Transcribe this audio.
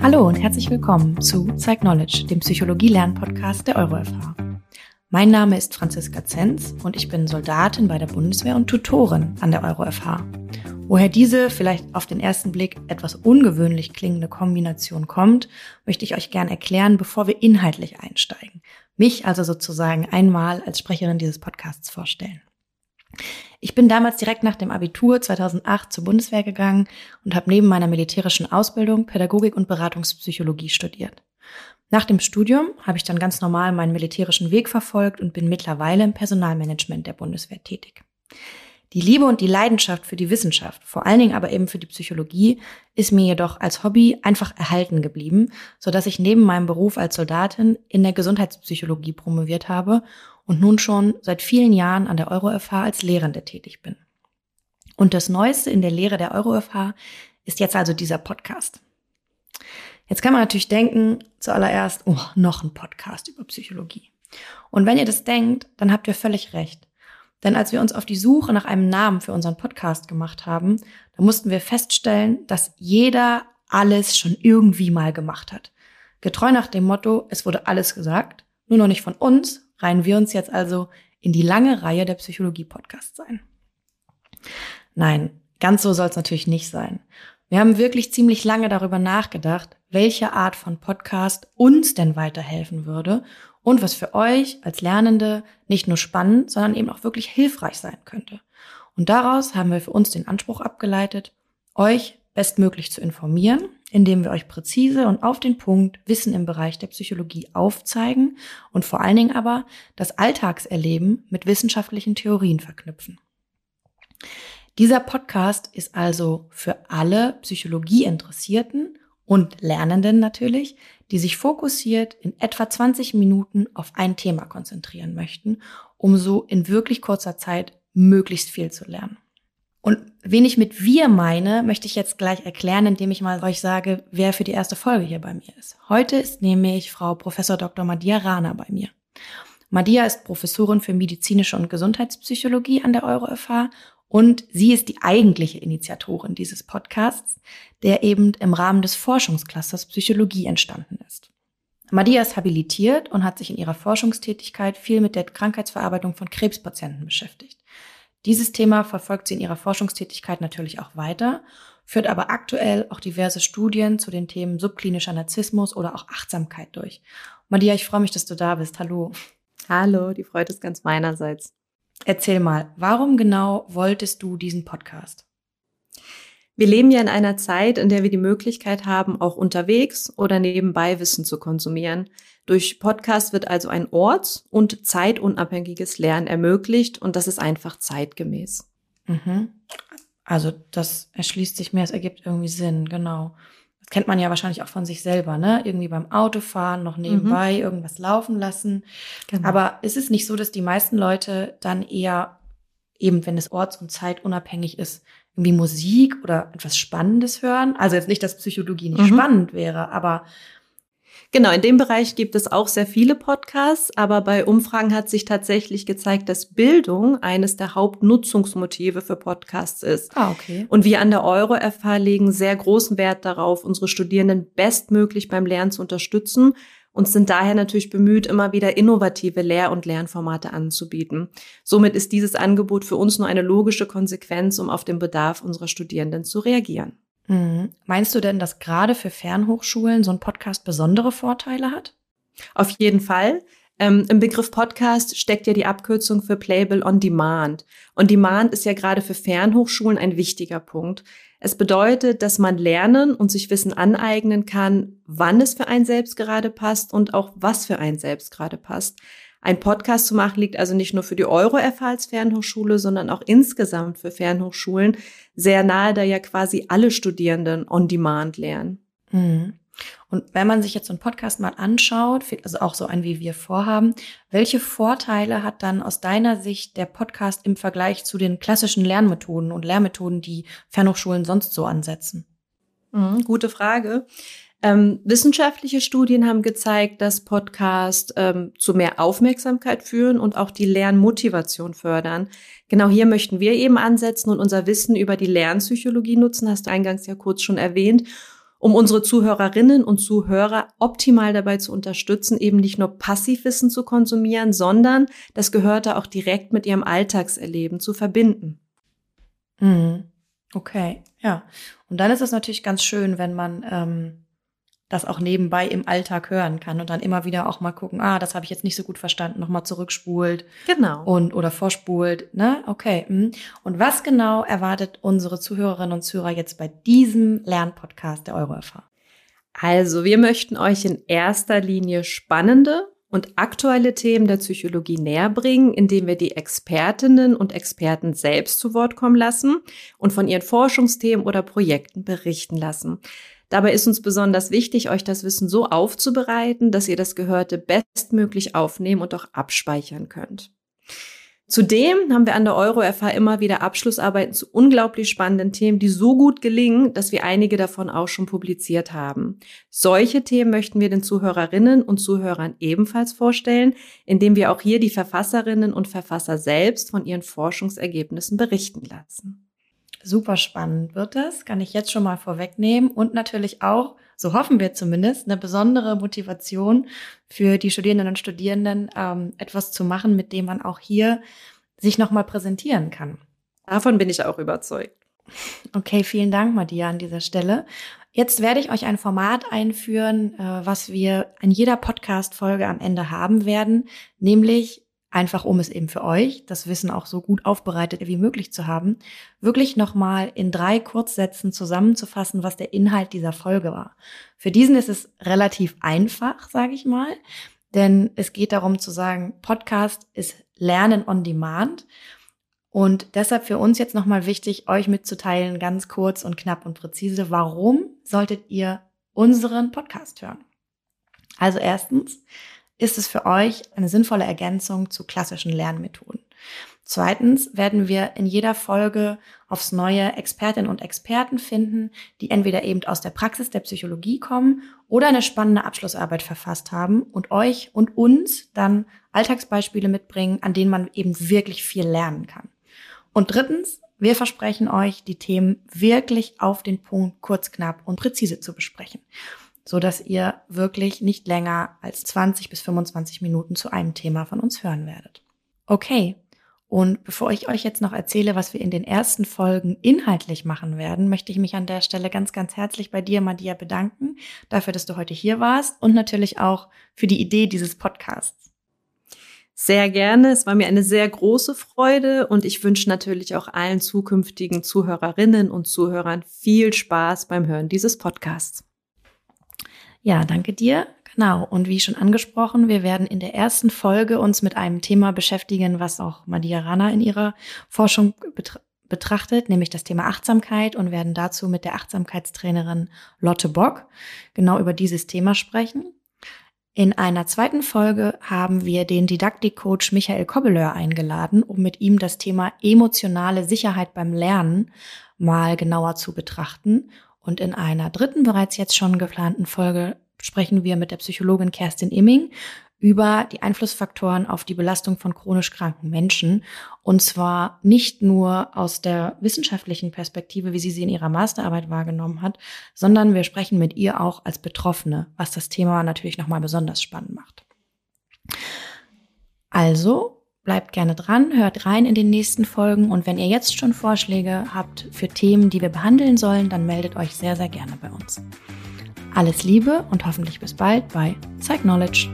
Hallo und herzlich willkommen zu Psych Knowledge, dem Psychologie-Lern-Podcast der EuroFH. Mein Name ist Franziska Zenz und ich bin Soldatin bei der Bundeswehr und Tutorin an der EuroFH. Woher diese vielleicht auf den ersten Blick etwas ungewöhnlich klingende Kombination kommt, möchte ich euch gern erklären, bevor wir inhaltlich einsteigen. Mich also sozusagen einmal als Sprecherin dieses Podcasts vorstellen. Ich bin damals direkt nach dem Abitur 2008 zur Bundeswehr gegangen und habe neben meiner militärischen Ausbildung Pädagogik und Beratungspsychologie studiert. Nach dem Studium habe ich dann ganz normal meinen militärischen Weg verfolgt und bin mittlerweile im Personalmanagement der Bundeswehr tätig. Die Liebe und die Leidenschaft für die Wissenschaft, vor allen Dingen aber eben für die Psychologie, ist mir jedoch als Hobby einfach erhalten geblieben, so dass ich neben meinem Beruf als Soldatin in der Gesundheitspsychologie promoviert habe und nun schon seit vielen Jahren an der EuroFH als Lehrende tätig bin. Und das Neueste in der Lehre der EuroFH ist jetzt also dieser Podcast. Jetzt kann man natürlich denken, zuallererst, oh, noch ein Podcast über Psychologie. Und wenn ihr das denkt, dann habt ihr völlig recht. Denn als wir uns auf die Suche nach einem Namen für unseren Podcast gemacht haben, da mussten wir feststellen, dass jeder alles schon irgendwie mal gemacht hat. Getreu nach dem Motto, es wurde alles gesagt, nur noch nicht von uns, reihen wir uns jetzt also in die lange Reihe der Psychologie-Podcasts ein. Nein, ganz so soll es natürlich nicht sein. Wir haben wirklich ziemlich lange darüber nachgedacht, welche Art von Podcast uns denn weiterhelfen würde und was für euch als Lernende nicht nur spannend, sondern eben auch wirklich hilfreich sein könnte. Und daraus haben wir für uns den Anspruch abgeleitet, euch bestmöglich zu informieren, indem wir euch präzise und auf den Punkt Wissen im Bereich der Psychologie aufzeigen und vor allen Dingen aber das Alltagserleben mit wissenschaftlichen Theorien verknüpfen. Dieser Podcast ist also für alle Psychologieinteressierten und Lernenden natürlich, die sich fokussiert in etwa 20 Minuten auf ein Thema konzentrieren möchten, um so in wirklich kurzer Zeit möglichst viel zu lernen. Und wen ich mit wir meine, möchte ich jetzt gleich erklären, indem ich mal euch sage, wer für die erste Folge hier bei mir ist. Heute ist nämlich Frau Professor Dr. Madia Rana bei mir. Madia ist Professorin für medizinische und Gesundheitspsychologie an der EuroFH und sie ist die eigentliche Initiatorin dieses Podcasts, der eben im Rahmen des Forschungsclusters Psychologie entstanden ist. Madia ist habilitiert und hat sich in ihrer Forschungstätigkeit viel mit der Krankheitsverarbeitung von Krebspatienten beschäftigt. Dieses Thema verfolgt sie in ihrer Forschungstätigkeit natürlich auch weiter, führt aber aktuell auch diverse Studien zu den Themen subklinischer Narzissmus oder auch Achtsamkeit durch. Madia, ich freue mich, dass du da bist. Hallo. Hallo, die Freude ist ganz meinerseits. Erzähl mal, warum genau wolltest du diesen Podcast? Wir leben ja in einer Zeit, in der wir die Möglichkeit haben, auch unterwegs oder nebenbei Wissen zu konsumieren. Durch Podcast wird also ein orts- und zeitunabhängiges Lernen ermöglicht und das ist einfach zeitgemäß. Mhm. Also das erschließt sich mir, es ergibt irgendwie Sinn, genau kennt man ja wahrscheinlich auch von sich selber, ne? Irgendwie beim Autofahren noch nebenbei mhm. irgendwas laufen lassen. Genau. Aber ist es nicht so, dass die meisten Leute dann eher eben, wenn es orts- und zeitunabhängig ist, irgendwie Musik oder etwas Spannendes hören? Also jetzt nicht, dass Psychologie nicht mhm. spannend wäre, aber Genau, in dem Bereich gibt es auch sehr viele Podcasts, aber bei Umfragen hat sich tatsächlich gezeigt, dass Bildung eines der Hauptnutzungsmotive für Podcasts ist. Ah, okay. Und wir an der Euro-FH legen sehr großen Wert darauf, unsere Studierenden bestmöglich beim Lernen zu unterstützen und sind daher natürlich bemüht, immer wieder innovative Lehr- und Lernformate anzubieten. Somit ist dieses Angebot für uns nur eine logische Konsequenz, um auf den Bedarf unserer Studierenden zu reagieren. Mhm. Meinst du denn, dass gerade für Fernhochschulen so ein Podcast besondere Vorteile hat? Auf jeden Fall. Ähm, Im Begriff Podcast steckt ja die Abkürzung für Playable on Demand. On Demand ist ja gerade für Fernhochschulen ein wichtiger Punkt. Es bedeutet, dass man lernen und sich Wissen aneignen kann, wann es für einen selbst gerade passt und auch was für einen selbst gerade passt. Ein Podcast zu machen liegt also nicht nur für die Euro-FH als Fernhochschule, sondern auch insgesamt für Fernhochschulen sehr nahe, da ja quasi alle Studierenden on demand lernen. Mhm. Und wenn man sich jetzt so einen Podcast mal anschaut, also auch so ein, wie wir vorhaben, welche Vorteile hat dann aus deiner Sicht der Podcast im Vergleich zu den klassischen Lernmethoden und Lehrmethoden, die Fernhochschulen sonst so ansetzen? Mhm, gute Frage. Ähm, wissenschaftliche Studien haben gezeigt, dass Podcasts ähm, zu mehr Aufmerksamkeit führen und auch die Lernmotivation fördern. Genau hier möchten wir eben ansetzen und unser Wissen über die Lernpsychologie nutzen, hast du eingangs ja kurz schon erwähnt. um unsere Zuhörerinnen und Zuhörer optimal dabei zu unterstützen, eben nicht nur Passivwissen zu konsumieren, sondern das Gehörte auch direkt mit ihrem Alltagserleben zu verbinden. Mhm. Okay, ja. Und dann ist es natürlich ganz schön, wenn man ähm, das auch nebenbei im Alltag hören kann und dann immer wieder auch mal gucken, ah, das habe ich jetzt nicht so gut verstanden, nochmal zurückspult. Genau. Und oder vorspult, ne? Okay. Hm. Und was genau erwartet unsere Zuhörerinnen und Zuhörer jetzt bei diesem Lernpodcast der EuroFH? Also, wir möchten euch in erster Linie spannende und aktuelle Themen der Psychologie näher bringen, indem wir die Expertinnen und Experten selbst zu Wort kommen lassen und von ihren Forschungsthemen oder Projekten berichten lassen. Dabei ist uns besonders wichtig, euch das Wissen so aufzubereiten, dass ihr das Gehörte bestmöglich aufnehmen und auch abspeichern könnt. Zudem haben wir an der EuroFH immer wieder Abschlussarbeiten zu unglaublich spannenden Themen, die so gut gelingen, dass wir einige davon auch schon publiziert haben. Solche Themen möchten wir den Zuhörerinnen und Zuhörern ebenfalls vorstellen, indem wir auch hier die Verfasserinnen und Verfasser selbst von ihren Forschungsergebnissen berichten lassen. Super spannend wird das, kann ich jetzt schon mal vorwegnehmen und natürlich auch, so hoffen wir zumindest, eine besondere Motivation für die Studierenden und Studierenden, ähm, etwas zu machen, mit dem man auch hier sich nochmal präsentieren kann. Davon bin ich auch überzeugt. Okay, vielen Dank, Madia, an dieser Stelle. Jetzt werde ich euch ein Format einführen, äh, was wir in jeder Podcast-Folge am Ende haben werden, nämlich einfach um es eben für euch, das Wissen auch so gut aufbereitet wie möglich zu haben, wirklich nochmal in drei Kurzsätzen zusammenzufassen, was der Inhalt dieser Folge war. Für diesen ist es relativ einfach, sage ich mal, denn es geht darum zu sagen, Podcast ist Lernen on Demand und deshalb für uns jetzt nochmal wichtig, euch mitzuteilen, ganz kurz und knapp und präzise, warum solltet ihr unseren Podcast hören? Also erstens, ist es für euch eine sinnvolle Ergänzung zu klassischen Lernmethoden. Zweitens werden wir in jeder Folge aufs neue Expertinnen und Experten finden, die entweder eben aus der Praxis der Psychologie kommen oder eine spannende Abschlussarbeit verfasst haben und euch und uns dann Alltagsbeispiele mitbringen, an denen man eben wirklich viel lernen kann. Und drittens, wir versprechen euch, die Themen wirklich auf den Punkt kurz, knapp und präzise zu besprechen so dass ihr wirklich nicht länger als 20 bis 25 Minuten zu einem Thema von uns hören werdet. Okay. Und bevor ich euch jetzt noch erzähle, was wir in den ersten Folgen inhaltlich machen werden, möchte ich mich an der Stelle ganz, ganz herzlich bei dir, Madia, bedanken, dafür, dass du heute hier warst und natürlich auch für die Idee dieses Podcasts. Sehr gerne. Es war mir eine sehr große Freude und ich wünsche natürlich auch allen zukünftigen Zuhörerinnen und Zuhörern viel Spaß beim Hören dieses Podcasts. Ja, danke dir. Genau. Und wie schon angesprochen, wir werden in der ersten Folge uns mit einem Thema beschäftigen, was auch Madia Rana in ihrer Forschung betra betrachtet, nämlich das Thema Achtsamkeit und werden dazu mit der Achtsamkeitstrainerin Lotte Bock genau über dieses Thema sprechen. In einer zweiten Folge haben wir den Didaktikcoach Michael Kobbeleur eingeladen, um mit ihm das Thema emotionale Sicherheit beim Lernen mal genauer zu betrachten und in einer dritten bereits jetzt schon geplanten Folge sprechen wir mit der Psychologin Kerstin Imming über die Einflussfaktoren auf die Belastung von chronisch kranken Menschen. Und zwar nicht nur aus der wissenschaftlichen Perspektive, wie sie sie in ihrer Masterarbeit wahrgenommen hat, sondern wir sprechen mit ihr auch als Betroffene, was das Thema natürlich nochmal besonders spannend macht. Also, Bleibt gerne dran, hört rein in den nächsten Folgen und wenn ihr jetzt schon Vorschläge habt für Themen, die wir behandeln sollen, dann meldet euch sehr, sehr gerne bei uns. Alles Liebe und hoffentlich bis bald bei Psych Knowledge.